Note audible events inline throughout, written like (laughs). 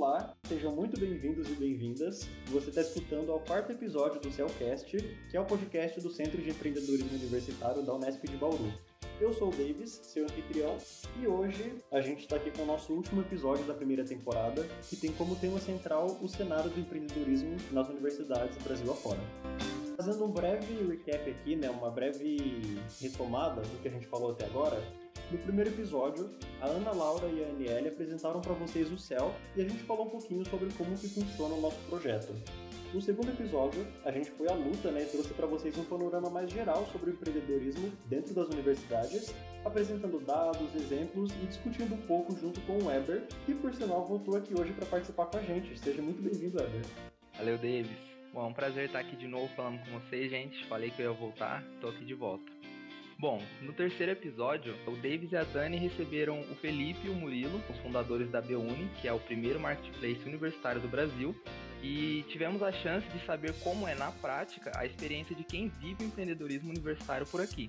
Olá, sejam muito bem-vindos e bem-vindas. Você está escutando ao quarto episódio do Cellcast, que é o podcast do Centro de Empreendedorismo Universitário da Unesp de Bauru. Eu sou o Davis, seu anfitrião, e hoje a gente está aqui com o nosso último episódio da primeira temporada, que tem como tema central o cenário do empreendedorismo nas universidades do Brasil afora. Fazendo um breve recap aqui, né, uma breve retomada do que a gente falou até agora, no primeiro episódio, a Ana Laura e a Aniele apresentaram para vocês o CEL e a gente falou um pouquinho sobre como que funciona o nosso projeto. No segundo episódio, a gente foi à luta né, e trouxe para vocês um panorama mais geral sobre o empreendedorismo dentro das universidades, apresentando dados, exemplos e discutindo um pouco junto com o Weber, que por sinal voltou aqui hoje para participar com a gente. Seja muito bem-vindo, Weber. Valeu, Davis. Bom, é um prazer estar aqui de novo falando com vocês, gente. Falei que eu ia voltar, tô aqui de volta. Bom, no terceiro episódio, o Davis e a Dani receberam o Felipe e o Murilo, os fundadores da BUni, que é o primeiro marketplace universitário do Brasil, e tivemos a chance de saber como é na prática a experiência de quem vive o empreendedorismo universitário por aqui.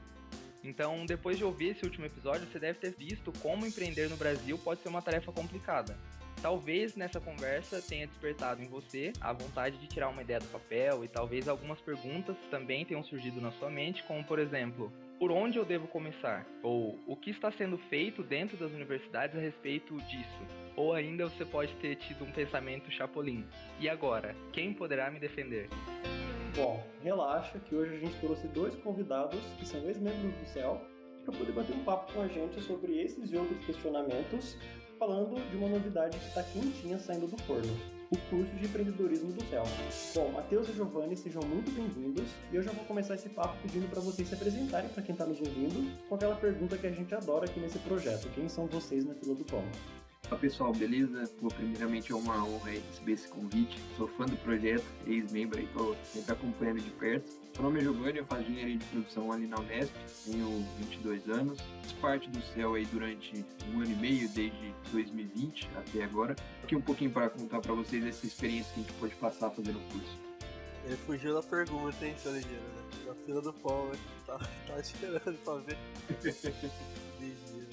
Então, depois de ouvir esse último episódio, você deve ter visto como empreender no Brasil pode ser uma tarefa complicada. Talvez nessa conversa tenha despertado em você a vontade de tirar uma ideia do papel e talvez algumas perguntas também tenham surgido na sua mente, como por exemplo, por onde eu devo começar? Ou o que está sendo feito dentro das universidades a respeito disso? Ou ainda você pode ter tido um pensamento chapolim. E agora, quem poderá me defender? Bom, relaxa que hoje a gente trouxe dois convidados que são ex-membros do CEL para poder bater um papo com a gente sobre esses e outros questionamentos, falando de uma novidade que está quentinha saindo do forno o curso de empreendedorismo do CEL. Bom, Matheus e Giovanni, sejam muito bem-vindos e eu já vou começar esse papo pedindo para vocês se apresentarem para quem está nos ouvindo com aquela pergunta que a gente adora aqui nesse projeto: quem são vocês na fila do pão? Olá pessoal, beleza? Pô, primeiramente é uma honra receber esse convite. Sou fã do projeto, ex-membro aí, tô sempre acompanhando de perto. Meu nome é Giovanni, eu faço engenharia de produção ali na Unesp, tenho 22 anos. Fiz parte do CEL aí durante um ano e meio, desde 2020 até agora. Aqui um pouquinho para contar para vocês essa experiência que a gente pode passar fazendo o curso. Ele fugiu da pergunta, hein, seu Ligeiro, né? Na fila do pão, né? (laughs) Tá, tá esperando pra ver. (laughs) Ligeiro.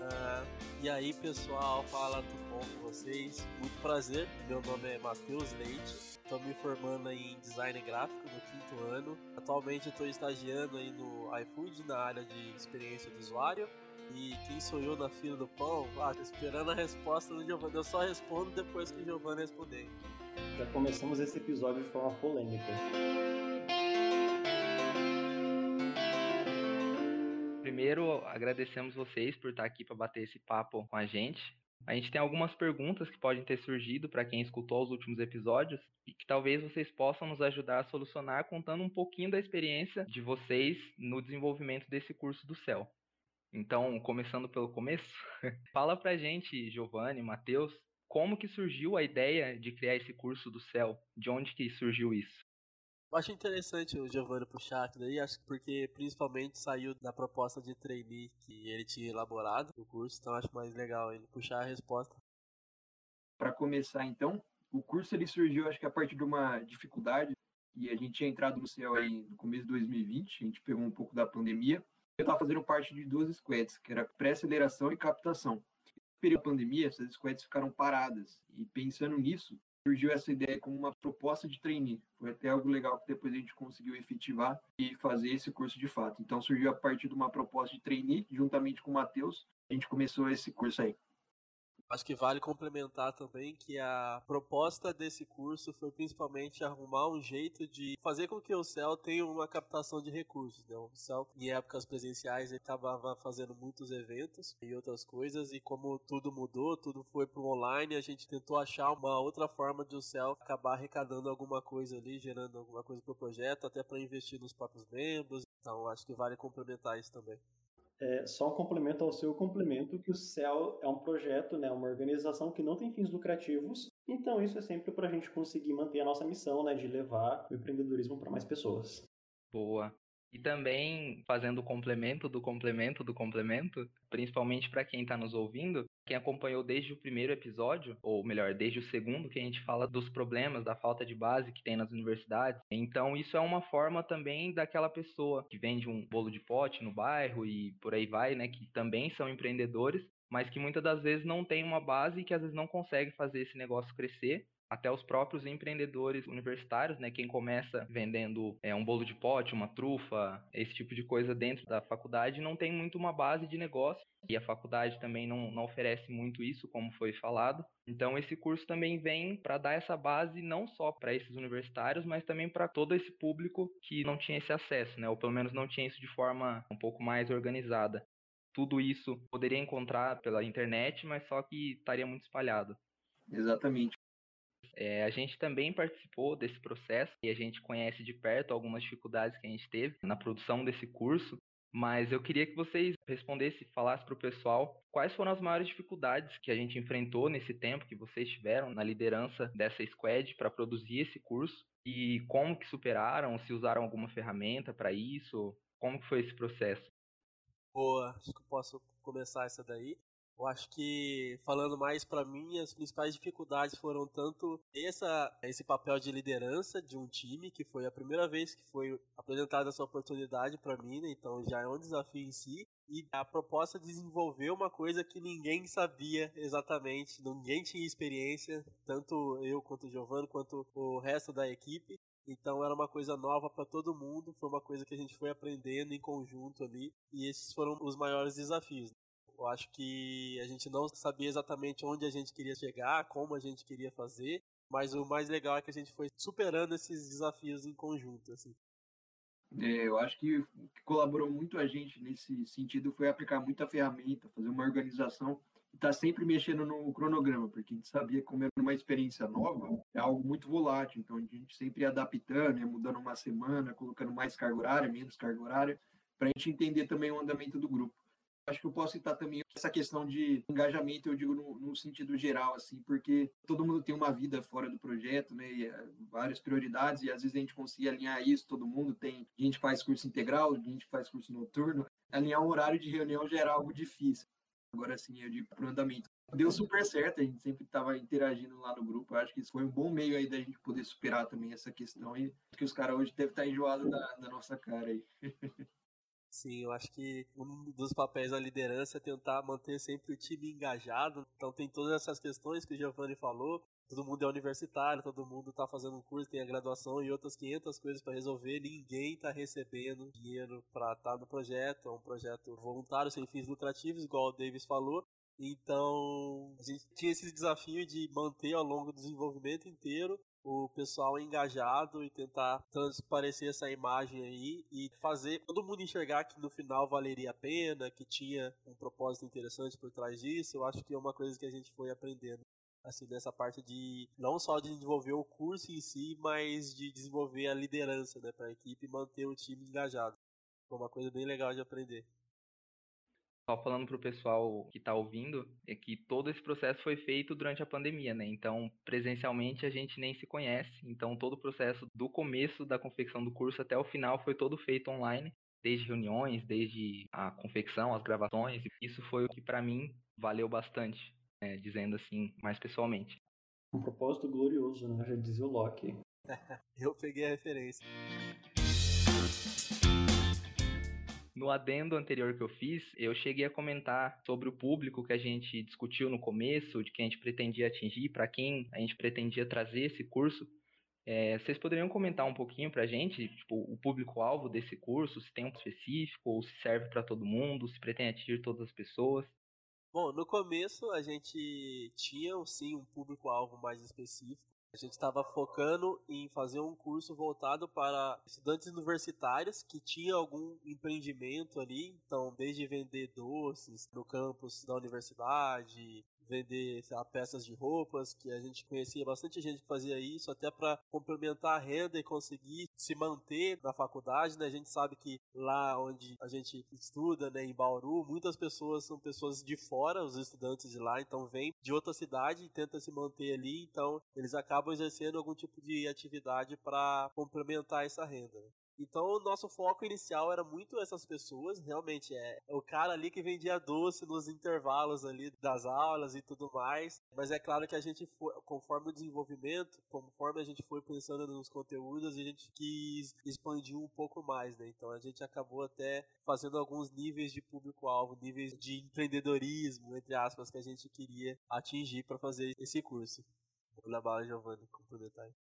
Uh, e aí pessoal, fala tudo bom com vocês? Muito prazer, meu nome é Matheus Leite, estou me formando em design gráfico no quinto ano. Atualmente estou estagiando aí no iFood na área de experiência do usuário. E quem sou eu na fila do pão? Ah, esperando a resposta do Giovanni. Eu só respondo depois que o Giovanni responder. Já começamos esse episódio de forma polêmica. Primeiro, agradecemos vocês por estar aqui para bater esse papo com a gente. A gente tem algumas perguntas que podem ter surgido para quem escutou os últimos episódios e que talvez vocês possam nos ajudar a solucionar contando um pouquinho da experiência de vocês no desenvolvimento desse curso do céu. Então, começando pelo começo, (laughs) fala pra gente, Giovanni, Matheus, como que surgiu a ideia de criar esse curso do céu? De onde que surgiu isso? Eu acho interessante o Giovanni puxar aqui daí, acho que porque principalmente saiu da proposta de trainee que ele tinha elaborado no curso, então acho mais legal ele puxar a resposta. Para começar então, o curso ele surgiu acho que a partir de uma dificuldade e a gente tinha entrado no céu aí no começo de 2020, a gente pegou um pouco da pandemia. Eu estava fazendo parte de duas squads, que era pré-aceleração e captação. No período da pandemia, essas squads ficaram paradas. E pensando nisso, surgiu essa ideia como uma proposta de trainee. Foi até algo legal que depois a gente conseguiu efetivar e fazer esse curso de fato. Então surgiu a partir de uma proposta de trainee, juntamente com o Matheus, a gente começou esse curso aí. Acho que vale complementar também que a proposta desse curso foi principalmente arrumar um jeito de fazer com que o CEL tenha uma captação de recursos. Né? O CEL, em épocas presenciais, ele estava fazendo muitos eventos e outras coisas, e como tudo mudou, tudo foi para o online, a gente tentou achar uma outra forma de o CEL acabar arrecadando alguma coisa ali, gerando alguma coisa para o projeto, até para investir nos próprios membros. Então, acho que vale complementar isso também é, só um complemento ao seu complemento, que o CEL é um projeto, né, uma organização que não tem fins lucrativos, então isso é sempre para a gente conseguir manter a nossa missão né, de levar o empreendedorismo para mais pessoas. Boa. E também fazendo o complemento do complemento do complemento, principalmente para quem está nos ouvindo, quem acompanhou desde o primeiro episódio, ou melhor, desde o segundo, que a gente fala dos problemas, da falta de base que tem nas universidades. Então, isso é uma forma também daquela pessoa que vende um bolo de pote no bairro e por aí vai, né, que também são empreendedores, mas que muitas das vezes não tem uma base e que às vezes não consegue fazer esse negócio crescer até os próprios empreendedores universitários, né? Quem começa vendendo é, um bolo de pote, uma trufa, esse tipo de coisa dentro da faculdade, não tem muito uma base de negócio. E a faculdade também não, não oferece muito isso, como foi falado. Então, esse curso também vem para dar essa base não só para esses universitários, mas também para todo esse público que não tinha esse acesso, né? Ou pelo menos não tinha isso de forma um pouco mais organizada. Tudo isso poderia encontrar pela internet, mas só que estaria muito espalhado. Exatamente. É, a gente também participou desse processo e a gente conhece de perto algumas dificuldades que a gente teve na produção desse curso. Mas eu queria que vocês respondessem, falassem para o pessoal quais foram as maiores dificuldades que a gente enfrentou nesse tempo que vocês tiveram na liderança dessa squad para produzir esse curso e como que superaram, se usaram alguma ferramenta para isso, como que foi esse processo. Boa, acho que eu posso começar essa daí. Eu acho que, falando mais para mim, as principais dificuldades foram tanto essa, esse papel de liderança de um time, que foi a primeira vez que foi apresentada essa oportunidade para mim, né? então já é um desafio em si, e a proposta de desenvolver uma coisa que ninguém sabia exatamente, ninguém tinha experiência, tanto eu quanto o Giovanni, quanto o resto da equipe. Então era uma coisa nova para todo mundo, foi uma coisa que a gente foi aprendendo em conjunto ali, e esses foram os maiores desafios. Eu acho que a gente não sabia exatamente onde a gente queria chegar, como a gente queria fazer, mas o mais legal é que a gente foi superando esses desafios em conjunto, assim. É, eu acho que o que colaborou muito a gente nesse sentido foi aplicar muita ferramenta, fazer uma organização e estar tá sempre mexendo no cronograma, porque a gente sabia que como era uma experiência nova, é algo muito volátil, então a gente sempre ia adaptando, ia mudando uma semana, colocando mais carga horária, menos carga horária, para a gente entender também o andamento do grupo acho que eu posso citar também essa questão de engajamento, eu digo no, no, sentido geral, assim, porque todo mundo tem uma vida fora do projeto, né, e, eh, várias prioridades, e às vezes a gente consegue alinhar isso, todo mundo tem, gente que faz curso integral, gente que faz curso noturno, alinhar um horário de reunião já era algo difícil. Agora, assim, eu digo para o andamento. Deu super certo, a gente sempre estava interagindo lá no grupo, eu acho que isso foi um bom meio aí da gente poder superar também essa questão, e que os caras hoje devem estar enjoados da, da nossa cara aí. (laughs) Sim, eu acho que um dos papéis da liderança é tentar manter sempre o time engajado. Então tem todas essas questões que o Giovanni falou. Todo mundo é universitário, todo mundo está fazendo um curso, tem a graduação e outras 500 coisas para resolver. Ninguém está recebendo dinheiro para estar tá no projeto. É um projeto voluntário, sem fins lucrativos, igual o Davis falou. Então, a gente tinha esse desafio de manter ao longo do desenvolvimento inteiro o pessoal engajado e tentar transparecer essa imagem aí e fazer todo mundo enxergar que no final valeria a pena, que tinha um propósito interessante por trás disso. Eu acho que é uma coisa que a gente foi aprendendo assim nessa parte de não só de desenvolver o curso em si, mas de desenvolver a liderança, né, para a equipe e manter o time engajado. Foi uma coisa bem legal de aprender. Só falando para o pessoal que está ouvindo, é que todo esse processo foi feito durante a pandemia, né? Então, presencialmente a gente nem se conhece. Então, todo o processo do começo da confecção do curso até o final foi todo feito online, desde reuniões, desde a confecção, as gravações. Isso foi o que para mim valeu bastante, né? dizendo assim, mais pessoalmente. Um propósito glorioso, né? Já dizia o Loki. (laughs) Eu peguei a referência. No adendo anterior que eu fiz, eu cheguei a comentar sobre o público que a gente discutiu no começo, de quem a gente pretendia atingir, para quem a gente pretendia trazer esse curso. É, vocês poderiam comentar um pouquinho para a gente, tipo, o público-alvo desse curso, se tem um específico, ou se serve para todo mundo, se pretende atingir todas as pessoas? Bom, no começo a gente tinha sim um público-alvo mais específico, a gente estava focando em fazer um curso voltado para estudantes universitários que tinham algum empreendimento ali, então desde vender doces no campus da universidade, vender lá, peças de roupas, que a gente conhecia bastante gente que fazia isso, até para complementar a renda e conseguir se manter na faculdade, né? A gente sabe que lá onde a gente estuda, né, em Bauru, muitas pessoas são pessoas de fora, os estudantes de lá, então vêm de outra cidade e tentam se manter ali, então eles acabam exercendo algum tipo de atividade para complementar essa renda. Então o nosso foco inicial era muito essas pessoas, realmente é o cara ali que vendia doce nos intervalos ali das aulas e tudo mais. Mas é claro que a gente foi, conforme o desenvolvimento, conforme a gente foi pensando nos conteúdos, a gente quis expandir um pouco mais, né? Então a gente acabou até fazendo alguns níveis de público-alvo, níveis de empreendedorismo, entre aspas, que a gente queria atingir para fazer esse curso. Vou levar a Giovanni aí.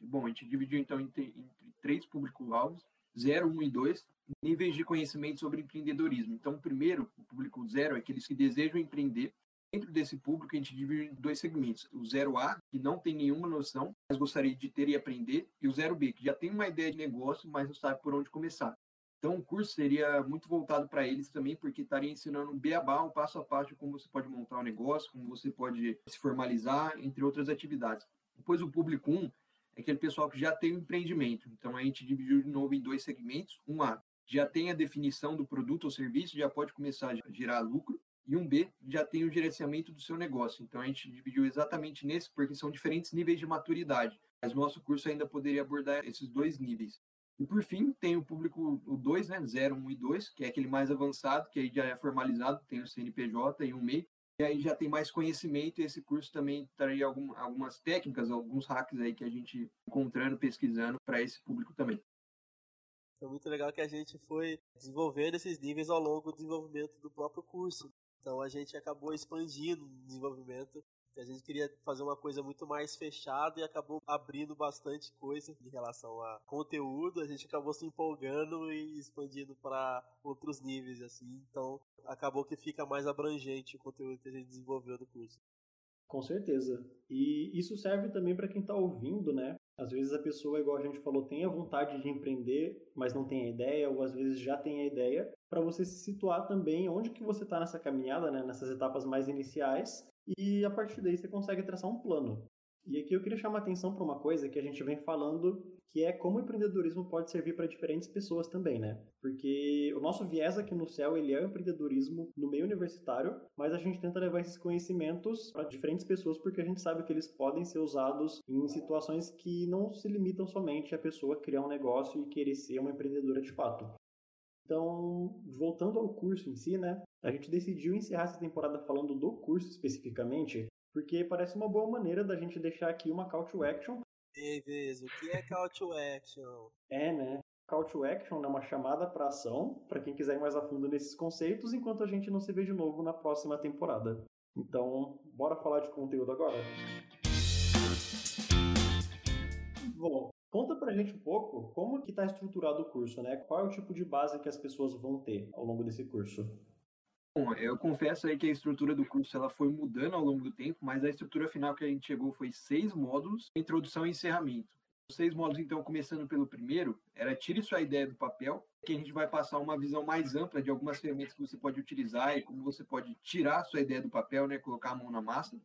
Bom, a gente dividiu então entre, entre três público-alvos, 0, 1 e 2, níveis de conhecimento sobre empreendedorismo. Então, primeiro, o público zero, é aqueles que desejam empreender. Dentro desse público, a gente divide em dois segmentos. O 0A, que não tem nenhuma noção, mas gostaria de ter e aprender, e o 0B, que já tem uma ideia de negócio, mas não sabe por onde começar. Então, o curso seria muito voltado para eles também, porque estaria ensinando um beabá, um passo a passo, de como você pode montar um negócio, como você pode se formalizar, entre outras atividades. Depois, o público 1 é aquele pessoal que já tem um empreendimento. Então a gente dividiu de novo em dois segmentos. Um A já tem a definição do produto ou serviço, já pode começar a gerar lucro. E um B já tem o gerenciamento do seu negócio. Então a gente dividiu exatamente nesse, porque são diferentes níveis de maturidade. Mas nosso curso ainda poderia abordar esses dois níveis. E por fim, tem o público o 2, né, 0, 1 um e 2, que é aquele mais avançado, que aí já é formalizado, tem o CNPJ e um MEI, e aí já tem mais conhecimento e esse curso também traria algum, algumas técnicas, alguns hacks aí que a gente encontrando, pesquisando para esse público também. Foi muito legal que a gente foi desenvolvendo esses níveis ao longo do desenvolvimento do próprio curso. Então a gente acabou expandindo o desenvolvimento a gente queria fazer uma coisa muito mais fechada e acabou abrindo bastante coisa em relação a conteúdo. A gente acabou se empolgando e expandindo para outros níveis, assim. Então, acabou que fica mais abrangente o conteúdo que a gente desenvolveu do curso. Com certeza. E isso serve também para quem está ouvindo, né? Às vezes a pessoa, igual a gente falou, tem a vontade de empreender, mas não tem a ideia, ou às vezes já tem a ideia, para você se situar também onde que você está nessa caminhada, né? nessas etapas mais iniciais, e a partir daí você consegue traçar um plano. E aqui eu queria chamar a atenção para uma coisa que a gente vem falando, que é como o empreendedorismo pode servir para diferentes pessoas também, né? Porque o nosso viés aqui no céu, ele é o empreendedorismo no meio universitário, mas a gente tenta levar esses conhecimentos para diferentes pessoas porque a gente sabe que eles podem ser usados em situações que não se limitam somente a pessoa criar um negócio e querer ser uma empreendedora de fato. Então, voltando ao curso em si, né? A gente decidiu encerrar essa temporada falando do curso especificamente, porque parece uma boa maneira da gente deixar aqui uma call to action. Beleza, o que é call to action? É, né? Call to action é uma chamada para ação, para quem quiser ir mais a fundo nesses conceitos, enquanto a gente não se vê de novo na próxima temporada. Então, bora falar de conteúdo agora? Bom, conta pra gente um pouco como que está estruturado o curso, né? Qual é o tipo de base que as pessoas vão ter ao longo desse curso? Bom, eu confesso aí que a estrutura do curso ela foi mudando ao longo do tempo, mas a estrutura final que a gente chegou foi seis módulos, introdução e encerramento. Os seis módulos, então, começando pelo primeiro, era tire sua ideia do papel, que a gente vai passar uma visão mais ampla de algumas ferramentas que você pode utilizar e como você pode tirar sua ideia do papel, né, colocar a mão na massa.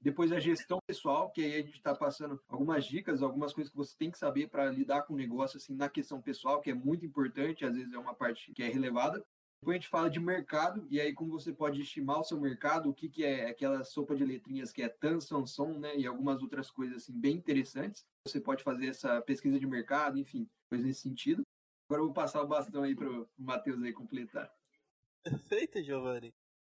Depois a gestão pessoal, que aí a gente está passando algumas dicas, algumas coisas que você tem que saber para lidar com o negócio assim na questão pessoal, que é muito importante, às vezes é uma parte que é relevada. Depois a gente fala de mercado, e aí como você pode estimar o seu mercado, o que, que é aquela sopa de letrinhas que é TAN, Samson, né, e algumas outras coisas assim bem interessantes. Você pode fazer essa pesquisa de mercado, enfim, coisas nesse sentido. Agora eu vou passar o bastão aí para o Matheus aí completar. Perfeito, Giovanni.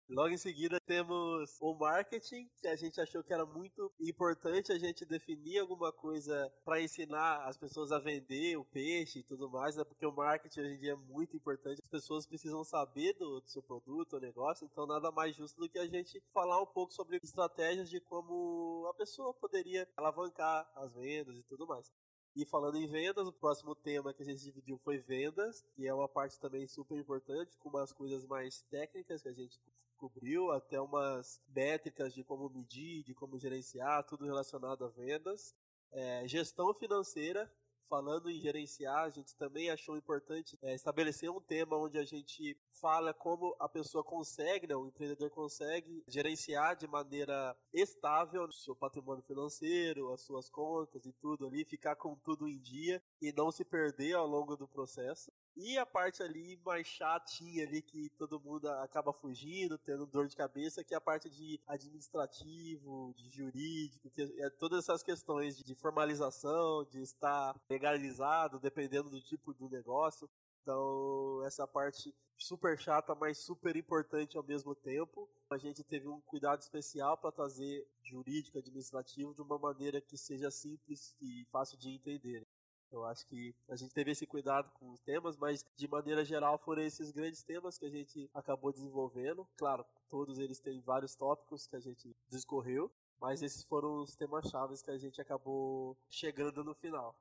Logo em seguida temos o marketing, que a gente achou que era muito importante a gente definir alguma coisa para ensinar as pessoas a vender o peixe e tudo mais, né? Porque o marketing hoje em dia é muito importante. As pessoas precisam saber do, do seu produto, o negócio, então nada mais justo do que a gente falar um pouco sobre estratégias de como a pessoa poderia alavancar as vendas e tudo mais. E falando em vendas, o próximo tema que a gente dividiu foi vendas, e é uma parte também super importante, com umas coisas mais técnicas que a gente cobriu, até umas métricas de como medir, de como gerenciar, tudo relacionado a vendas. É, gestão financeira, falando em gerenciar, a gente também achou importante é, estabelecer um tema onde a gente fala como a pessoa consegue, né, o empreendedor consegue gerenciar de maneira estável o seu patrimônio financeiro, as suas contas e tudo ali, ficar com tudo em dia e não se perder ao longo do processo. E a parte ali mais chatinha ali que todo mundo acaba fugindo, tendo dor de cabeça, que é a parte de administrativo, de jurídico, que é todas essas questões de formalização, de estar legalizado, dependendo do tipo do negócio. Então, essa parte super chata, mas super importante ao mesmo tempo. A gente teve um cuidado especial para trazer jurídico, administrativo de uma maneira que seja simples e fácil de entender. Eu acho que a gente teve esse cuidado com os temas, mas de maneira geral foram esses grandes temas que a gente acabou desenvolvendo. Claro, todos eles têm vários tópicos que a gente discorreu, mas esses foram os temas chaves que a gente acabou chegando no final.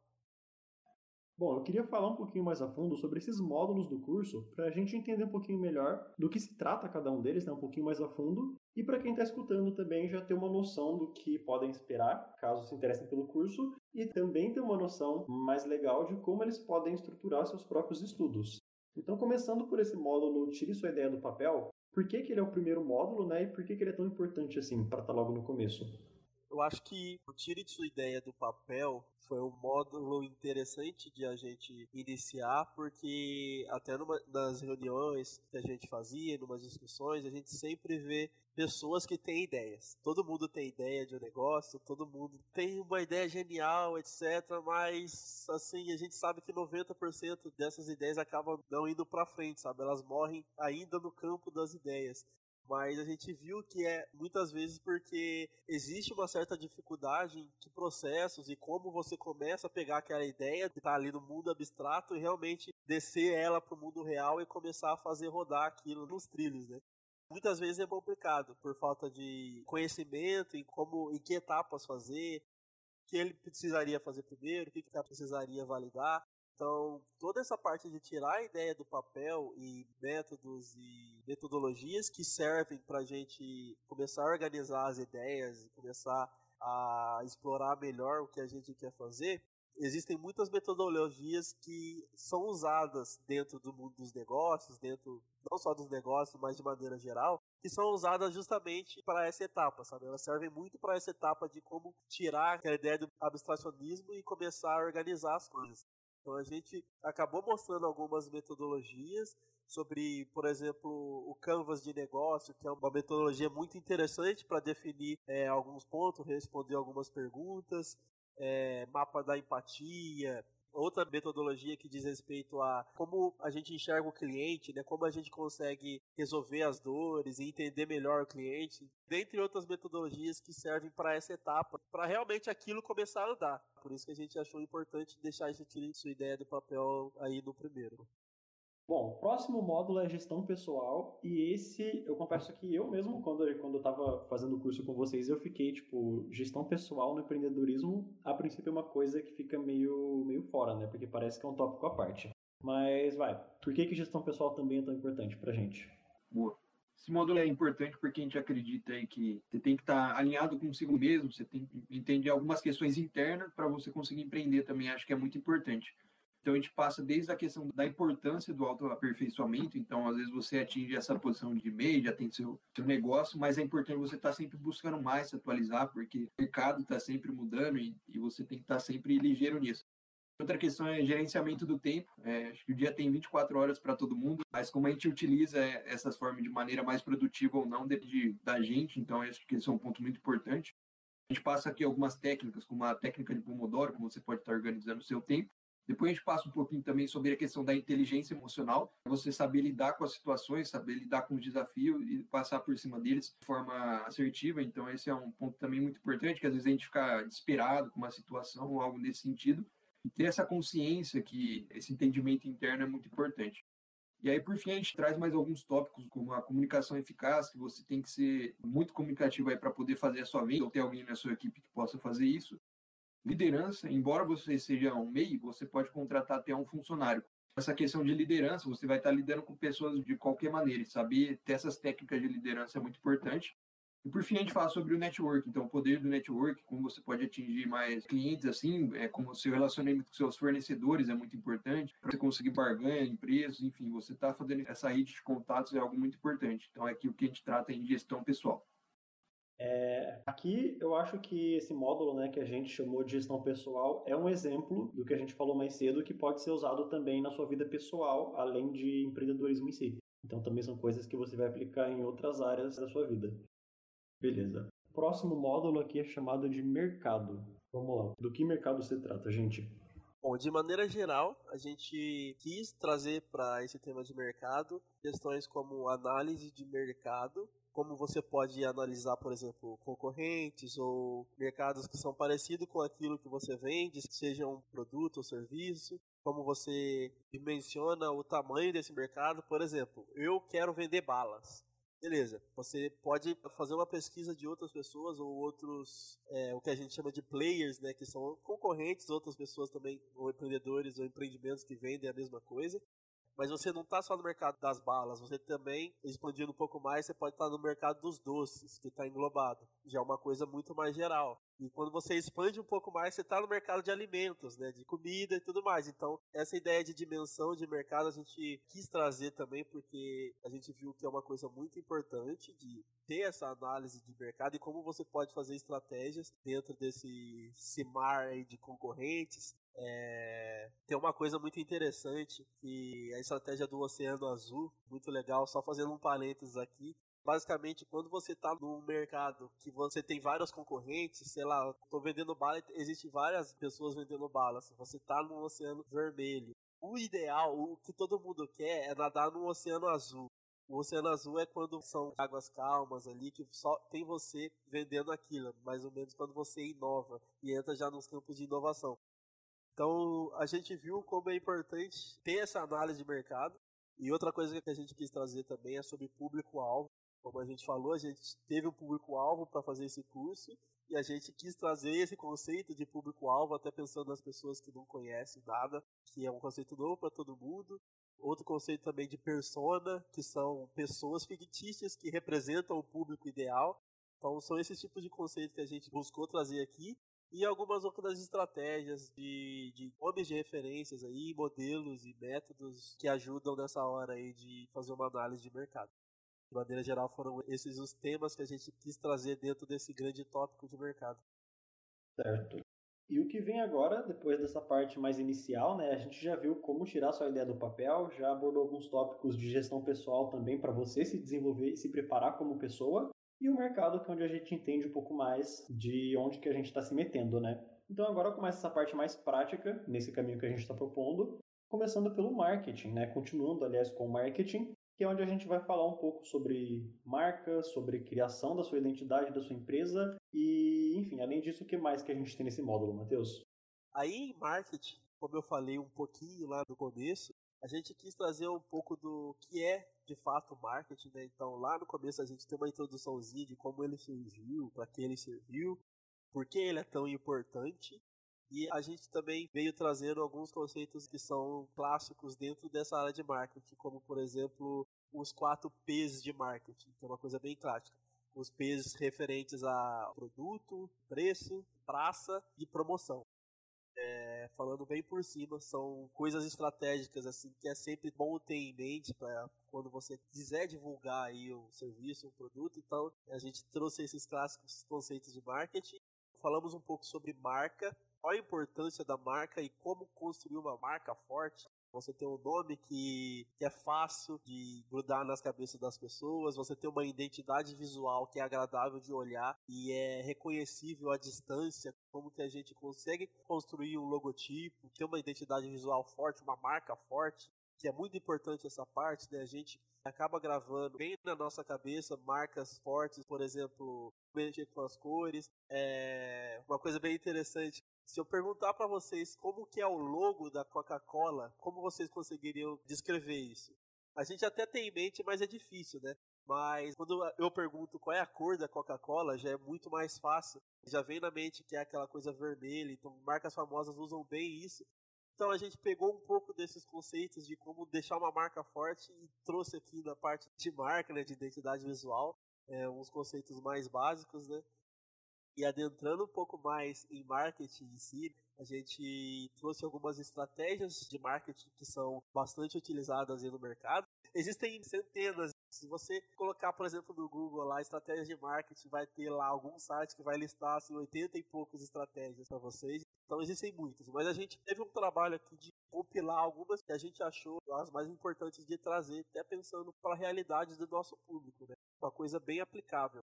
Bom, eu queria falar um pouquinho mais a fundo sobre esses módulos do curso, para a gente entender um pouquinho melhor do que se trata cada um deles, né, um pouquinho mais a fundo, e para quem está escutando também já ter uma noção do que podem esperar, caso se interessem pelo curso, e também ter uma noção mais legal de como eles podem estruturar seus próprios estudos. Então, começando por esse módulo Tire Sua Ideia do Papel, por que, que ele é o primeiro módulo, né, e por que, que ele é tão importante assim, para estar tá logo no começo? Eu acho que o Tire Sua Ideia do Papel foi um módulo interessante de a gente iniciar, porque até numa, nas reuniões que a gente fazia, numas discussões, a gente sempre vê pessoas que têm ideias. Todo mundo tem ideia de um negócio, todo mundo tem uma ideia genial, etc. Mas, assim, a gente sabe que 90% dessas ideias acabam não indo para frente, sabe? Elas morrem ainda no campo das ideias mas a gente viu que é muitas vezes porque existe uma certa dificuldade em que processos e como você começa a pegar aquela ideia que está ali no mundo abstrato e realmente descer ela para o mundo real e começar a fazer rodar aquilo nos trilhos, né? Muitas vezes é complicado por falta de conhecimento em como, em que etapas fazer, o que ele precisaria fazer primeiro, o que, que precisaria validar. Então, toda essa parte de tirar a ideia do papel e métodos e metodologias que servem para a gente começar a organizar as ideias e começar a explorar melhor o que a gente quer fazer, existem muitas metodologias que são usadas dentro do mundo dos negócios, dentro não só dos negócios, mas de maneira geral, que são usadas justamente para essa etapa, sabe? Elas servem muito para essa etapa de como tirar aquela ideia do abstracionismo e começar a organizar as coisas. Então a gente acabou mostrando algumas metodologias sobre, por exemplo, o canvas de negócio, que é uma metodologia muito interessante para definir é, alguns pontos, responder algumas perguntas, é, mapa da empatia, outra metodologia que diz respeito a como a gente enxerga o cliente, né? Como a gente consegue resolver as dores e entender melhor o cliente, dentre outras metodologias que servem para essa etapa, para realmente aquilo começar a andar. Por isso que a gente achou importante deixar a gente sua ideia do papel aí no primeiro. Bom, o próximo módulo é gestão pessoal e esse, eu confesso que eu mesmo, quando, quando eu estava fazendo o curso com vocês, eu fiquei, tipo, gestão pessoal no empreendedorismo, a princípio é uma coisa que fica meio, meio fora, né? Porque parece que é um tópico à parte. Mas, vai, por que, que gestão pessoal também é tão importante pra gente? Boa. Esse módulo é importante porque a gente acredita aí que você tem que estar tá alinhado consigo mesmo, você tem que entender algumas questões internas para você conseguir empreender também, acho que é muito importante. Então a gente passa desde a questão da importância do autoaperfeiçoamento. Então, às vezes você atinge essa posição de meio, já tem seu, seu negócio, mas é importante você estar tá sempre buscando mais se atualizar, porque o mercado está sempre mudando e, e, você tem que estar tá sempre ligeiro nisso. Outra questão é gerenciamento do tempo. É, acho que o dia tem 24 horas para todo mundo, mas como a gente utiliza essas formas de maneira mais produtiva ou não, depende da gente. Então, acho que esse é um ponto muito importante. A gente passa aqui algumas técnicas, como a técnica de Pomodoro, como você pode estar organizando o seu tempo. Depois a gente passa um pouquinho também sobre a questão da inteligência emocional, você saber lidar com as situações, saber lidar com os desafios e passar por cima deles de forma assertiva. Então esse é um ponto também muito importante, que às vezes a gente fica desesperado com uma situação ou algo nesse sentido. E ter essa consciência que esse entendimento interno é muito importante. E aí, por fim, a gente traz mais alguns tópicos, como a comunicação eficaz, que você tem que ser muito comunicativo aí para poder fazer a sua venda, ou ter alguém na sua equipe que possa fazer isso. Liderança, embora você seja um MEI, você pode contratar até um funcionário. Essa questão de liderança, você vai estar lidando com pessoas de qualquer maneira, e saber ter essas técnicas de liderança é muito importante. E por fim, a gente fala sobre o network, então o poder do network, como você pode atingir mais clientes, assim, é, como o seu relacionamento com seus fornecedores é muito importante, para você conseguir barganha, empresas, enfim, você está fazendo essa rede de contatos é algo muito importante. Então, é aqui o que a gente trata em gestão pessoal. É, aqui eu acho que esse módulo né, que a gente chamou de gestão pessoal é um exemplo do que a gente falou mais cedo que pode ser usado também na sua vida pessoal, além de empreendedorismo em si. Então também são coisas que você vai aplicar em outras áreas da sua vida. Beleza. O próximo módulo aqui é chamado de mercado. Vamos lá. Do que mercado se trata, gente? Bom, de maneira geral, a gente quis trazer para esse tema de mercado questões como análise de mercado, como você pode analisar, por exemplo, concorrentes ou mercados que são parecidos com aquilo que você vende, seja um produto ou serviço, como você dimensiona o tamanho desse mercado. Por exemplo, eu quero vender balas. Beleza, você pode fazer uma pesquisa de outras pessoas ou outros, é, o que a gente chama de players, né, que são concorrentes, outras pessoas também, ou empreendedores ou empreendimentos que vendem a mesma coisa. Mas você não está só no mercado das balas, você também, expandindo um pouco mais, você pode estar no mercado dos doces, que está englobado. Já é uma coisa muito mais geral. E quando você expande um pouco mais, você está no mercado de alimentos, né, de comida e tudo mais. Então, essa ideia de dimensão de mercado a gente quis trazer também, porque a gente viu que é uma coisa muito importante de ter essa análise de mercado e como você pode fazer estratégias dentro desse cimar de concorrentes é, tem uma coisa muito interessante que a estratégia do Oceano Azul, muito legal, só fazendo um parênteses aqui. Basicamente, quando você está num mercado que você tem vários concorrentes, sei lá, estou vendendo bala, existe várias pessoas vendendo bala. Você está no Oceano Vermelho, o ideal, o que todo mundo quer é nadar no Oceano Azul. O Oceano Azul é quando são águas calmas ali, que só tem você vendendo aquilo, mais ou menos quando você inova e entra já nos campos de inovação. Então a gente viu como é importante ter essa análise de mercado. E outra coisa que a gente quis trazer também é sobre público-alvo. Como a gente falou, a gente teve um público-alvo para fazer esse curso e a gente quis trazer esse conceito de público-alvo, até pensando nas pessoas que não conhecem nada, que é um conceito novo para todo mundo. Outro conceito também de persona, que são pessoas fictícias que representam o público ideal. Então são esses tipos de conceitos que a gente buscou trazer aqui e algumas outras estratégias de, de nomes de referências aí, modelos e métodos que ajudam nessa hora aí de fazer uma análise de mercado. De maneira geral, foram esses os temas que a gente quis trazer dentro desse grande tópico de mercado. Certo. E o que vem agora, depois dessa parte mais inicial, né? A gente já viu como tirar sua ideia do papel, já abordou alguns tópicos de gestão pessoal também para você se desenvolver e se preparar como pessoa e o mercado, que é onde a gente entende um pouco mais de onde que a gente está se metendo, né? Então agora começa essa parte mais prática, nesse caminho que a gente está propondo, começando pelo marketing, né? Continuando, aliás, com o marketing, que é onde a gente vai falar um pouco sobre marca, sobre criação da sua identidade, da sua empresa e, enfim, além disso, o que mais que a gente tem nesse módulo, Matheus? Aí em marketing, como eu falei um pouquinho lá no começo, a gente quis trazer um pouco do que é de fato marketing, né? Então lá no começo a gente tem uma introduçãozinha de como ele surgiu, para que ele serviu, por que ele é tão importante. E a gente também veio trazendo alguns conceitos que são clássicos dentro dessa área de marketing, como por exemplo os quatro P's de marketing, que é uma coisa bem clássica. Os P's referentes a produto, preço, praça e promoção. É, falando bem por cima, são coisas estratégicas assim que é sempre bom ter em mente para quando você quiser divulgar aí um serviço, um produto. Então, a gente trouxe esses clássicos conceitos de marketing. Falamos um pouco sobre marca, qual a importância da marca e como construir uma marca forte. Você tem um nome que, que é fácil de grudar nas cabeças das pessoas, você tem uma identidade visual que é agradável de olhar e é reconhecível à distância, como que a gente consegue construir um logotipo, ter uma identidade visual forte, uma marca forte, que é muito importante essa parte, né? A gente acaba gravando bem na nossa cabeça marcas fortes, por exemplo, mexer com as cores. É uma coisa bem interessante se eu perguntar para vocês como que é o logo da Coca-Cola, como vocês conseguiriam descrever isso? A gente até tem em mente, mas é difícil, né? Mas quando eu pergunto qual é a cor da Coca-Cola, já é muito mais fácil. Já vem na mente que é aquela coisa vermelha, então marcas famosas usam bem isso. Então a gente pegou um pouco desses conceitos de como deixar uma marca forte e trouxe aqui na parte de marca, né, de identidade visual, é, uns conceitos mais básicos, né? E adentrando um pouco mais em marketing em si, A gente trouxe algumas estratégias de marketing que são bastante utilizadas no mercado. Existem centenas. Se você colocar, por exemplo, no Google lá, estratégias de marketing, vai ter lá algum site que vai listar assim, 80 e poucas estratégias para vocês. Então existem muitas. Mas a gente teve um trabalho aqui de compilar algumas que a gente achou as mais importantes de trazer, até pensando para a realidade do nosso público. Né? Uma coisa bem aplicável.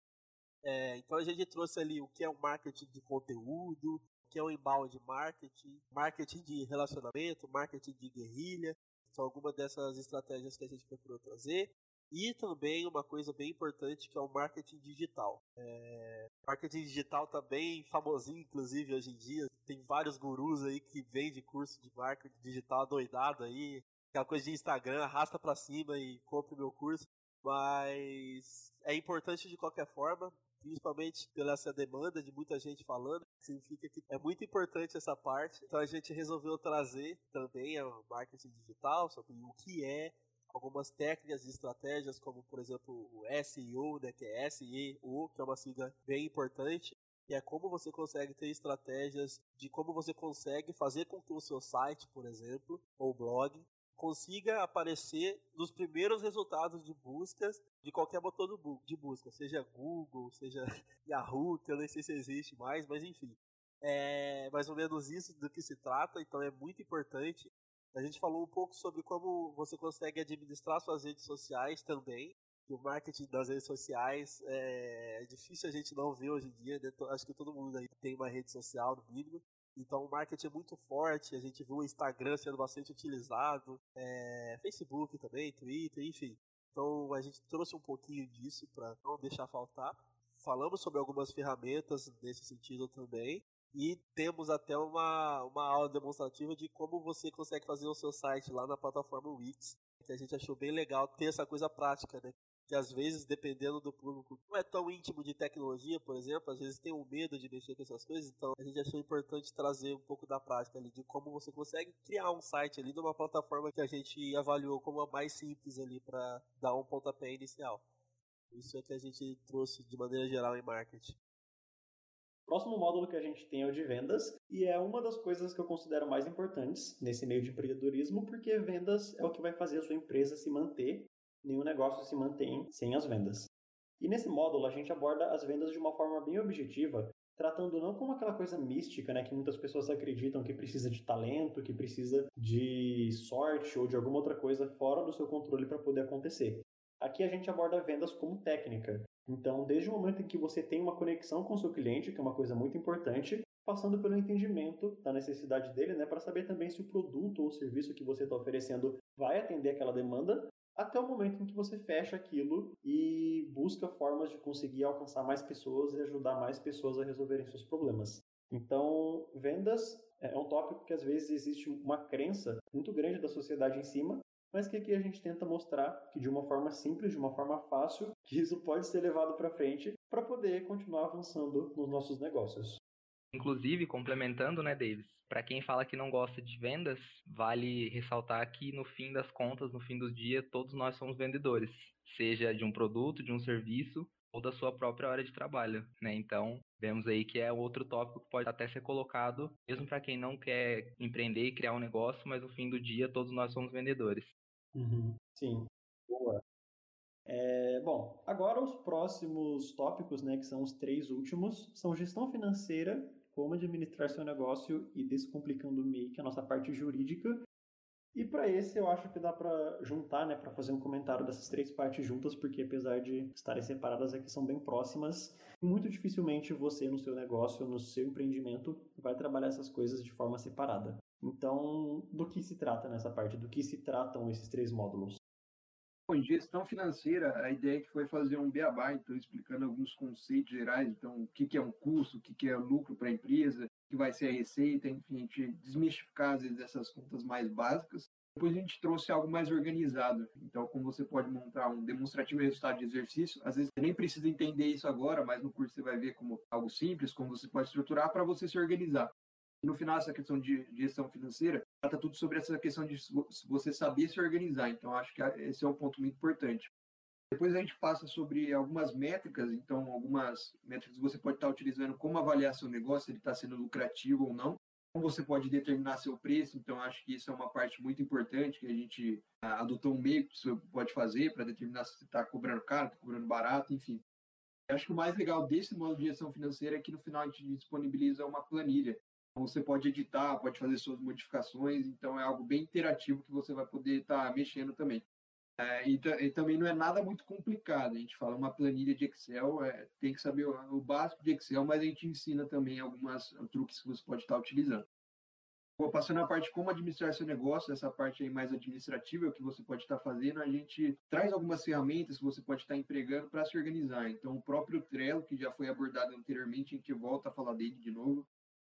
É, então a gente trouxe ali o que é o marketing de conteúdo, o que é o inbound marketing, marketing de relacionamento, marketing de guerrilha. São algumas dessas estratégias que a gente procurou trazer. E também uma coisa bem importante que é o marketing digital. É... Marketing digital tá bem famosinho, inclusive, hoje em dia. Tem vários gurus aí que vendem curso de marketing digital doidado aí. Aquela coisa de Instagram, arrasta para cima e compre meu curso. Mas é importante de qualquer forma principalmente pela essa demanda de muita gente falando, significa que é muito importante essa parte. Então a gente resolveu trazer também a marketing digital sobre o que é algumas técnicas e estratégias, como por exemplo o SEO, né, que é SEO, que é uma sigla bem importante, e é como você consegue ter estratégias de como você consegue fazer com que o seu site, por exemplo, ou blog, consiga aparecer nos primeiros resultados de buscas de qualquer motor de busca, seja Google, seja (laughs) Yahoo, que eu nem sei se existe mais, mas enfim. É mais ou menos isso do que se trata, então é muito importante. A gente falou um pouco sobre como você consegue administrar suas redes sociais também. O marketing das redes sociais é, é difícil a gente não ver hoje em dia, né? acho que todo mundo aí tem uma rede social no mínimo. Então o marketing é muito forte, a gente viu o Instagram sendo bastante utilizado, é, Facebook também, Twitter, enfim. Então a gente trouxe um pouquinho disso para não deixar faltar. Falamos sobre algumas ferramentas nesse sentido também. E temos até uma, uma aula demonstrativa de como você consegue fazer o seu site lá na plataforma Wix, que a gente achou bem legal ter essa coisa prática, né? Que às vezes, dependendo do público, não é tão íntimo de tecnologia, por exemplo, às vezes tem um medo de mexer com essas coisas, então a gente achou importante trazer um pouco da prática ali, de como você consegue criar um site ali numa plataforma que a gente avaliou como a mais simples ali para dar um pontapé inicial. Isso é que a gente trouxe de maneira geral em marketing. O próximo módulo que a gente tem é o de vendas, e é uma das coisas que eu considero mais importantes nesse meio de empreendedorismo, porque vendas é o que vai fazer a sua empresa se manter nenhum negócio se mantém sem as vendas. E nesse módulo a gente aborda as vendas de uma forma bem objetiva, tratando não como aquela coisa mística, né, que muitas pessoas acreditam que precisa de talento, que precisa de sorte ou de alguma outra coisa fora do seu controle para poder acontecer. Aqui a gente aborda vendas como técnica. Então, desde o momento em que você tem uma conexão com o seu cliente, que é uma coisa muito importante, passando pelo entendimento da necessidade dele, né, para saber também se o produto ou serviço que você está oferecendo vai atender aquela demanda até o momento em que você fecha aquilo e busca formas de conseguir alcançar mais pessoas e ajudar mais pessoas a resolverem seus problemas. Então, vendas é um tópico que às vezes existe uma crença muito grande da sociedade em cima, mas que aqui a gente tenta mostrar que de uma forma simples, de uma forma fácil, (laughs) que isso pode ser levado para frente para poder continuar avançando nos nossos negócios. Inclusive, complementando, né, Davis? Para quem fala que não gosta de vendas, vale ressaltar que no fim das contas, no fim do dia, todos nós somos vendedores, seja de um produto, de um serviço ou da sua própria hora de trabalho, né? Então, vemos aí que é outro tópico que pode até ser colocado, mesmo para quem não quer empreender e criar um negócio, mas no fim do dia todos nós somos vendedores. Uhum. Sim, boa. É, bom, agora os próximos tópicos, né, que são os três últimos, são gestão financeira como administrar seu negócio e descomplicando meio que a nossa parte jurídica. E para esse eu acho que dá para juntar, né, para fazer um comentário dessas três partes juntas, porque apesar de estarem separadas aqui são bem próximas, muito dificilmente você no seu negócio, no seu empreendimento, vai trabalhar essas coisas de forma separada. Então, do que se trata nessa parte? Do que se tratam esses três módulos? Em gestão financeira, a ideia é que foi fazer um beabá, então explicando alguns conceitos gerais, então o que, que é um custo, o que, que é lucro para a empresa, o que vai ser a receita, enfim, a gente desmistificar às vezes essas contas mais básicas. Depois a gente trouxe algo mais organizado. Então, como você pode montar um demonstrativo de resultado de exercício, às vezes você nem precisa entender isso agora, mas no curso você vai ver como algo simples, como você pode estruturar para você se organizar. E no final, essa questão de gestão financeira trata tudo sobre essa questão de você saber se organizar. Então, acho que esse é um ponto muito importante. Depois a gente passa sobre algumas métricas, então algumas métricas você pode estar utilizando como avaliar seu negócio, se ele está sendo lucrativo ou não. como você pode determinar seu preço. Então, acho que isso é uma parte muito importante que a gente adotou um meio que você pode fazer para determinar se está cobrando caro, está cobrando barato, enfim. Eu acho que o mais legal desse modo de gestão financeira é que no final a gente disponibiliza uma planilha. Então, você pode editar, pode fazer suas modificações, então é algo bem interativo que você vai poder estar tá mexendo também. É, e, e, também não é nada muito complicado. A gente fala uma planilha de Excel, é, tem que saber o, o, básico de Excel, mas a gente ensina também alguns truques que você pode estar utilizando. Vou passando a parte como administrar seu negócio, essa parte aí mais administrativa, que você pode estar fazendo, a gente traz algumas ferramentas que você pode estar empregando para se organizar. Então, o próprio Trello, que já foi abordado anteriormente, a gente volta a falar dele de novo.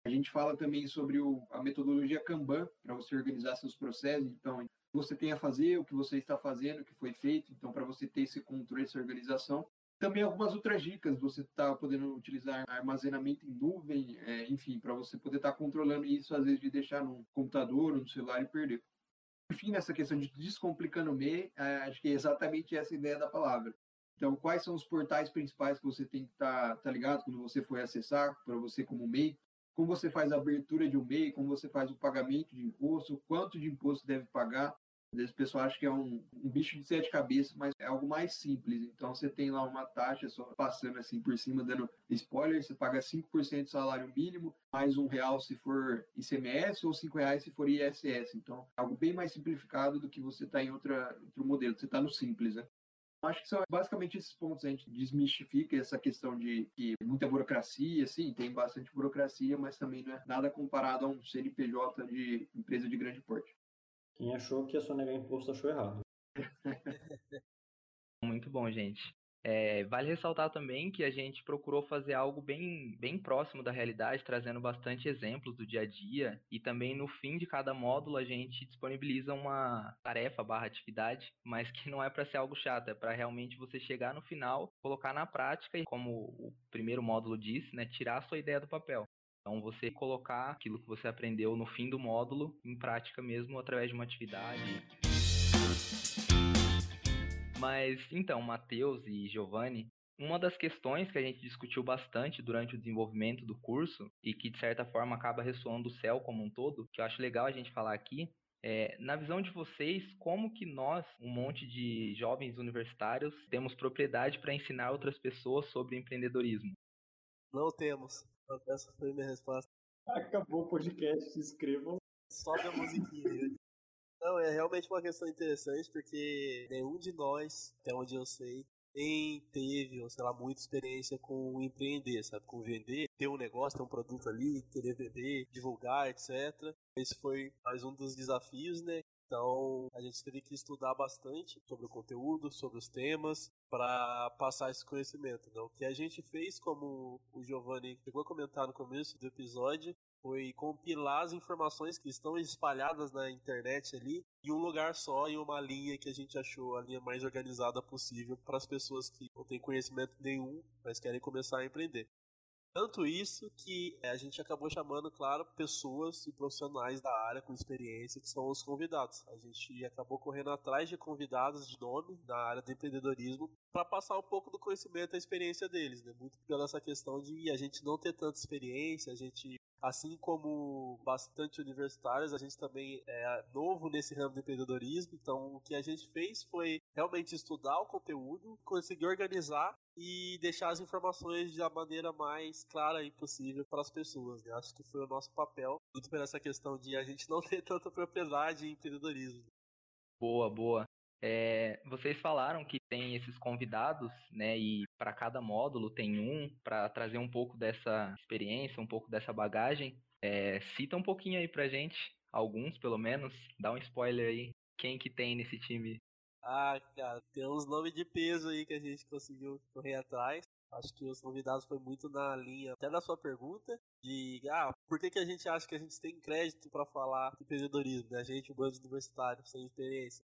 A gente fala também sobre o, a metodologia Kanban, para você organizar seus processos. Então, você tem a fazer, o que você está fazendo, o que foi feito, então para você ter esse controle, essa organização. Também algumas outras dicas, você está podendo utilizar armazenamento em nuvem, é, enfim, para você poder estar tá controlando isso, às vezes de deixar no computador ou no celular e perder. Enfim, nessa questão de descomplicando o MEI, é, acho que é exatamente essa ideia da palavra. Então, quais são os portais principais que você tem que estar tá, tá ligado quando você for acessar, para você como MEI? Como você faz a abertura de um MEI, como você faz o pagamento de imposto, quanto de imposto deve pagar, às o pessoal acha que é um, um, bicho de sete cabeças, mas é algo mais simples. Então você tem lá uma taxa só passando assim por cima, dando spoiler, você paga 5% do salário mínimo, mais um real se for ICMS ou cinco reais se for ISS. Então, é algo bem mais simplificado do que você está em outra, outro modelo, você está no simples, né? Acho que são basicamente esses pontos. A gente desmistifica essa questão de que muita burocracia, sim, tem bastante burocracia, mas também não é nada comparado a um CNPJ de empresa de grande porte. Quem achou que ia sonegar imposto achou errado. (laughs) (laughs) Muito bom, gente. É, vale ressaltar também que a gente procurou fazer algo bem, bem próximo da realidade, trazendo bastante exemplos do dia a dia. E também no fim de cada módulo a gente disponibiliza uma tarefa barra atividade, mas que não é para ser algo chato, é para realmente você chegar no final, colocar na prática e, como o primeiro módulo disse, né, tirar a sua ideia do papel. Então, você colocar aquilo que você aprendeu no fim do módulo em prática mesmo através de uma atividade. Mas então, Matheus e Giovanni, uma das questões que a gente discutiu bastante durante o desenvolvimento do curso e que de certa forma acaba ressoando o céu como um todo, que eu acho legal a gente falar aqui, é, na visão de vocês, como que nós, um monte de jovens universitários, temos propriedade para ensinar outras pessoas sobre empreendedorismo? Não temos. Essa foi minha resposta. Acabou o podcast, se inscrevam. Sobe a musiquinha. Não, é realmente uma questão interessante, porque nenhum de nós, até onde eu sei, tem, teve, ou sei lá, muita experiência com empreender, sabe? Com vender, ter um negócio, ter um produto ali, querer vender, divulgar, etc. Esse foi mais um dos desafios, né? Então, a gente teve que estudar bastante sobre o conteúdo, sobre os temas, para passar esse conhecimento. Né? O que a gente fez, como o Giovanni chegou a comentar no começo do episódio, foi compilar as informações que estão espalhadas na internet ali em um lugar só, em uma linha que a gente achou a linha mais organizada possível para as pessoas que não têm conhecimento nenhum, mas querem começar a empreender. Tanto isso que é, a gente acabou chamando, claro, pessoas e profissionais da área com experiência que são os convidados. A gente acabou correndo atrás de convidados de nome da área do empreendedorismo para passar um pouco do conhecimento e experiência deles, né? Muito pela essa questão de a gente não ter tanta experiência, a gente Assim como bastante universitários, a gente também é novo nesse ramo de empreendedorismo, então o que a gente fez foi realmente estudar o conteúdo, conseguir organizar e deixar as informações da maneira mais clara e possível para as pessoas. Né? Acho que foi o nosso papel, muito por essa questão de a gente não (laughs) ter tanta propriedade em empreendedorismo. Boa, boa. É, vocês falaram que tem esses convidados, né? E para cada módulo tem um para trazer um pouco dessa experiência, um pouco dessa bagagem. É, cita um pouquinho aí pra gente, alguns pelo menos, dá um spoiler aí. Quem que tem nesse time? Ah, cara, tem uns nomes de peso aí que a gente conseguiu correr atrás. Acho que os convidados foi muito na linha, até da sua pergunta, de ah, por que, que a gente acha que a gente tem crédito para falar de empreendedorismo, né? A gente, um bando universitário, sem experiência.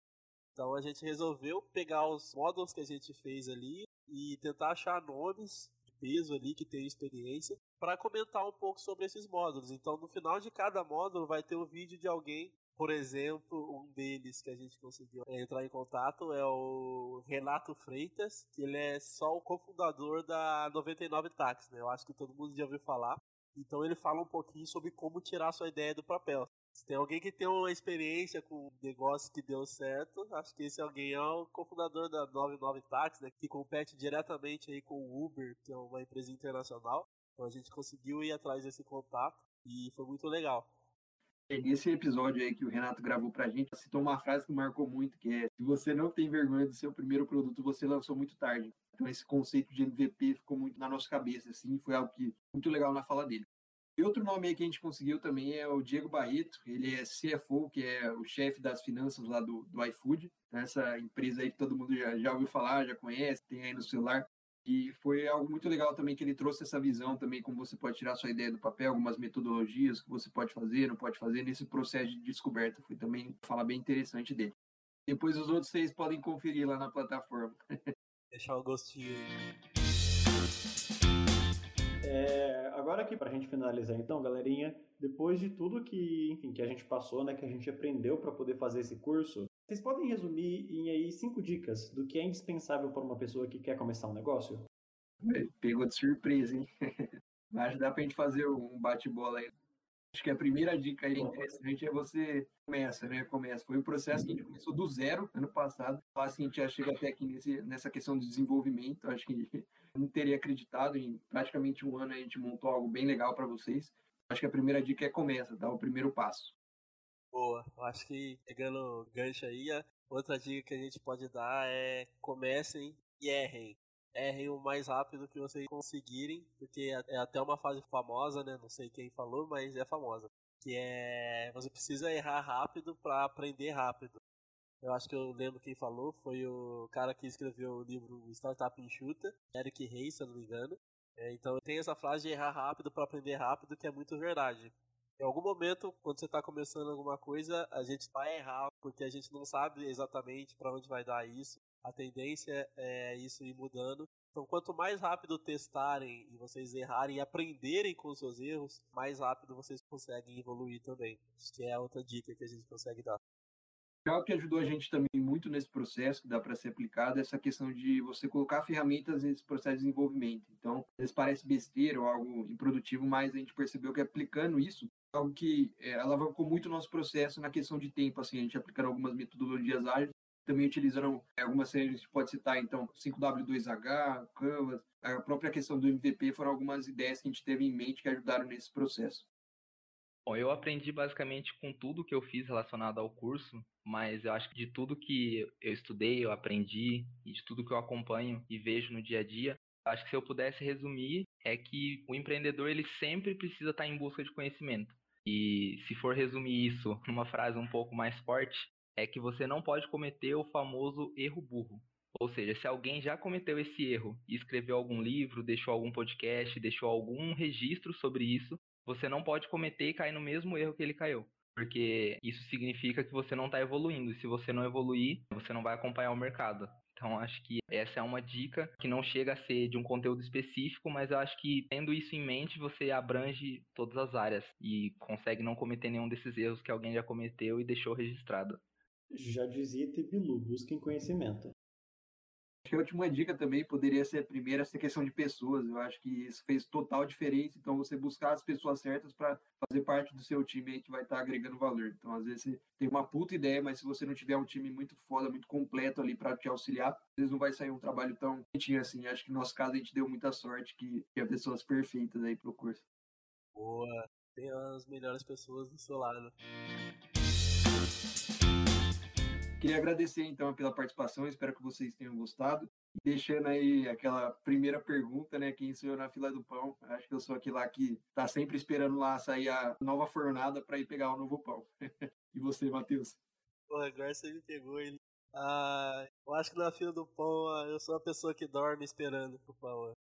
Então a gente resolveu pegar os módulos que a gente fez ali e tentar achar nomes de peso ali que tem experiência para comentar um pouco sobre esses módulos. Então no final de cada módulo vai ter um vídeo de alguém por exemplo, um deles que a gente conseguiu entrar em contato é o Renato Freitas, que ele é só o cofundador da 99 Tax, né? Eu acho que todo mundo já ouviu falar. Então ele fala um pouquinho sobre como tirar sua ideia do papel. Se tem alguém que tem uma experiência com um negócio que deu certo, acho que esse alguém é o cofundador da 99 Taxi, né, que compete diretamente aí com o Uber, que é uma empresa internacional. Então a gente conseguiu ir atrás desse contato e foi muito legal. Nesse episódio aí que o Renato gravou pra gente, citou uma frase que marcou muito, que é se você não tem vergonha do seu primeiro produto, você lançou muito tarde. Então esse conceito de MVP ficou muito na nossa cabeça, assim, foi algo que muito legal na fala dele. E outro nome aí que a gente conseguiu também é o Diego Barreto, ele é CFO, que é o chefe das finanças lá do, do iFood, essa empresa aí que todo mundo já, já ouviu falar, já conhece, tem aí no celular. E foi algo muito legal também que ele trouxe essa visão também, como você pode tirar sua ideia do papel, algumas metodologias que você pode fazer, não pode fazer nesse processo de descoberta. Foi também fala bem interessante dele. Depois os outros seis podem conferir lá na plataforma. (laughs) Deixar o gostinho aí. É, agora aqui para a gente finalizar então, galerinha, depois de tudo que, enfim, que a gente passou, né, que a gente aprendeu para poder fazer esse curso, vocês podem resumir em aí cinco dicas do que é indispensável para uma pessoa que quer começar um negócio? Pegou de surpresa, hein? (laughs) Mas dá pra gente fazer um bate-bola aí. Acho que a primeira dica aí interessante é você começa, né? Começa. Foi um processo que a gente começou do zero ano passado. Assim, a gente já chega até aqui nesse, nessa questão de desenvolvimento. Acho que (laughs) não teria acreditado. Em praticamente um ano a gente montou algo bem legal para vocês. Acho que a primeira dica é começa, dá o primeiro passo. Boa, eu acho que pegando gancho aí, outra dica que a gente pode dar é comecem e errem. Errem o mais rápido que vocês conseguirem, porque é, é até uma fase famosa, né? Não sei quem falou, mas é famosa. Que é você precisa errar rápido para aprender rápido. Eu acho que eu lembro quem falou, foi o cara que escreveu o livro Startup Enxuta, Eric Reis, se eu não me engano. É, então tem essa frase de errar rápido para aprender rápido, que é muito verdade. Em algum momento, quando você está começando alguma coisa, a gente vai errar porque a gente não sabe exatamente para onde vai dar isso. A tendência é isso ir mudando. Então, quanto mais rápido testarem e vocês errarem e aprenderem com os seus erros, mais rápido vocês conseguem evoluir também. Isso que é outra dica que a gente consegue dar. Algo que ajudou a gente também muito nesse processo, que dá para ser aplicado, é essa questão de você colocar ferramentas nesse processo de desenvolvimento. Então, às vezes parece besteira ou algo improdutivo, mas a gente percebeu que aplicando isso, algo que é, alavancou muito o nosso processo na questão de tempo, assim, a gente aplicando algumas metodologias ágeis, também utilizando é, algumas séries, a gente pode citar, então, 5W2H, Canvas, a própria questão do MVP, foram algumas ideias que a gente teve em mente que ajudaram nesse processo. Bom, eu aprendi basicamente com tudo que eu fiz relacionado ao curso, mas eu acho que de tudo que eu estudei, eu aprendi, e de tudo que eu acompanho e vejo no dia a dia, acho que se eu pudesse resumir, é que o empreendedor ele sempre precisa estar em busca de conhecimento. E se for resumir isso numa frase um pouco mais forte, é que você não pode cometer o famoso erro burro. Ou seja, se alguém já cometeu esse erro e escreveu algum livro, deixou algum podcast, deixou algum registro sobre isso, você não pode cometer e cair no mesmo erro que ele caiu. Porque isso significa que você não está evoluindo. E se você não evoluir, você não vai acompanhar o mercado. Então, acho que essa é uma dica que não chega a ser de um conteúdo específico, mas eu acho que tendo isso em mente, você abrange todas as áreas e consegue não cometer nenhum desses erros que alguém já cometeu e deixou registrado. Já dizia Tebilu, busquem conhecimento. Acho que a última dica também poderia ser a primeira, essa questão de pessoas. Eu acho que isso fez total diferença. Então, você buscar as pessoas certas para fazer parte do seu time aí que vai estar tá agregando valor. Então, às vezes, você tem uma puta ideia, mas se você não tiver um time muito foda, muito completo ali para te auxiliar, às vezes não vai sair um trabalho tão bonitinho assim. Acho que no nosso caso a gente deu muita sorte que tinha pessoas perfeitas aí pro curso. Boa, tem as melhores pessoas do seu lado. Queria agradecer então pela participação, espero que vocês tenham gostado. Deixando aí aquela primeira pergunta, né? Quem sou eu na fila do pão? Acho que eu sou aquele lá que tá sempre esperando lá sair a nova fornada para ir pegar o novo pão. (laughs) e você, Matheus? Pô, agora você me pegou ele. Ah, eu acho que na fila do pão ah, eu sou a pessoa que dorme esperando o pão.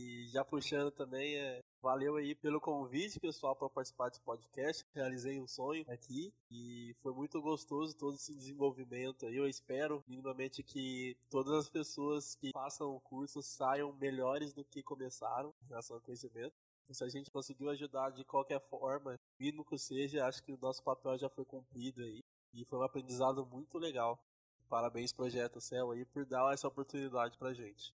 E já puxando também, é, valeu aí pelo convite, pessoal, para participar desse podcast. Realizei um sonho aqui e foi muito gostoso todo esse desenvolvimento aí. Eu espero, minimamente, que todas as pessoas que façam o curso saiam melhores do que começaram em relação ao conhecimento. Se a gente conseguiu ajudar de qualquer forma, mínimo que seja, acho que o nosso papel já foi cumprido aí. E foi um aprendizado muito legal. Parabéns, Projeto Céu, aí, por dar essa oportunidade pra gente.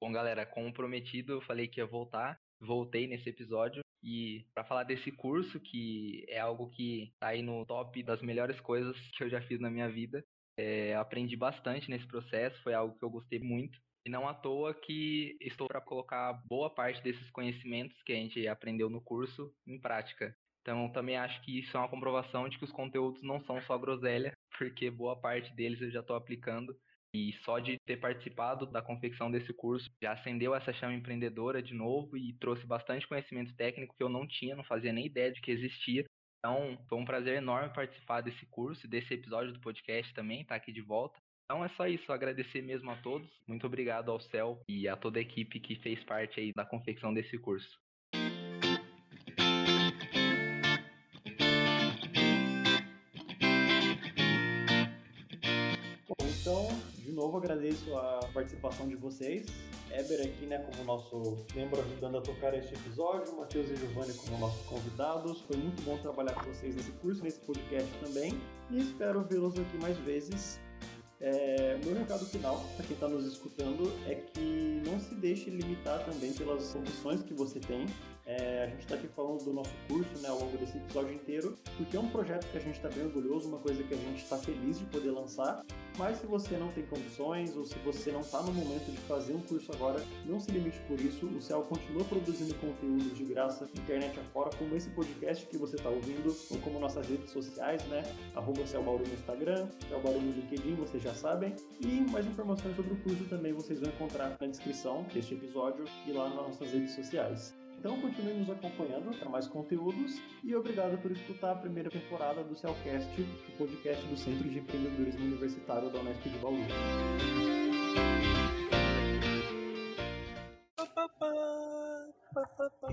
Bom, galera, como prometido, eu falei que ia voltar. Voltei nesse episódio e para falar desse curso, que é algo que tá aí no top das melhores coisas que eu já fiz na minha vida. É, aprendi bastante nesse processo, foi algo que eu gostei muito. E não à toa que estou para colocar boa parte desses conhecimentos que a gente aprendeu no curso em prática. Então, também acho que isso é uma comprovação de que os conteúdos não são só groselha, (laughs) porque boa parte deles eu já estou aplicando. E só de ter participado da confecção desse curso já acendeu essa chama empreendedora de novo e trouxe bastante conhecimento técnico que eu não tinha, não fazia nem ideia de que existia. Então, foi um prazer enorme participar desse curso, desse episódio do podcast também, estar tá aqui de volta. Então é só isso, agradecer mesmo a todos. Muito obrigado ao Céu e a toda a equipe que fez parte aí da confecção desse curso. Então, novo agradeço a participação de vocês. Eber aqui, né, como nosso membro ajudando a tocar este episódio, Matheus e Giovanni como nossos convidados. Foi muito bom trabalhar com vocês nesse curso, nesse podcast também. E espero vê-los aqui mais vezes. É, meu recado final para quem está nos escutando é que não se deixe limitar também pelas opções que você tem. É, a gente está aqui falando do nosso curso né, ao longo desse episódio inteiro, porque é um projeto que a gente está bem orgulhoso, uma coisa que a gente está feliz de poder lançar. Mas se você não tem condições ou se você não está no momento de fazer um curso agora, não se limite por isso. O Céu continua produzindo conteúdos de graça internet afora, como esse podcast que você está ouvindo, ou como nossas redes sociais, né? Arroba no Instagram, Céu Bauru no LinkedIn, vocês já sabem. E mais informações sobre o curso também vocês vão encontrar na descrição deste episódio e lá nas nossas redes sociais. Então continue nos acompanhando para mais conteúdos e obrigado por escutar a primeira temporada do Cellcast, o podcast do Centro de Empreendedorismo Universitário da Unesp de Bauru. Pa, pa, pa,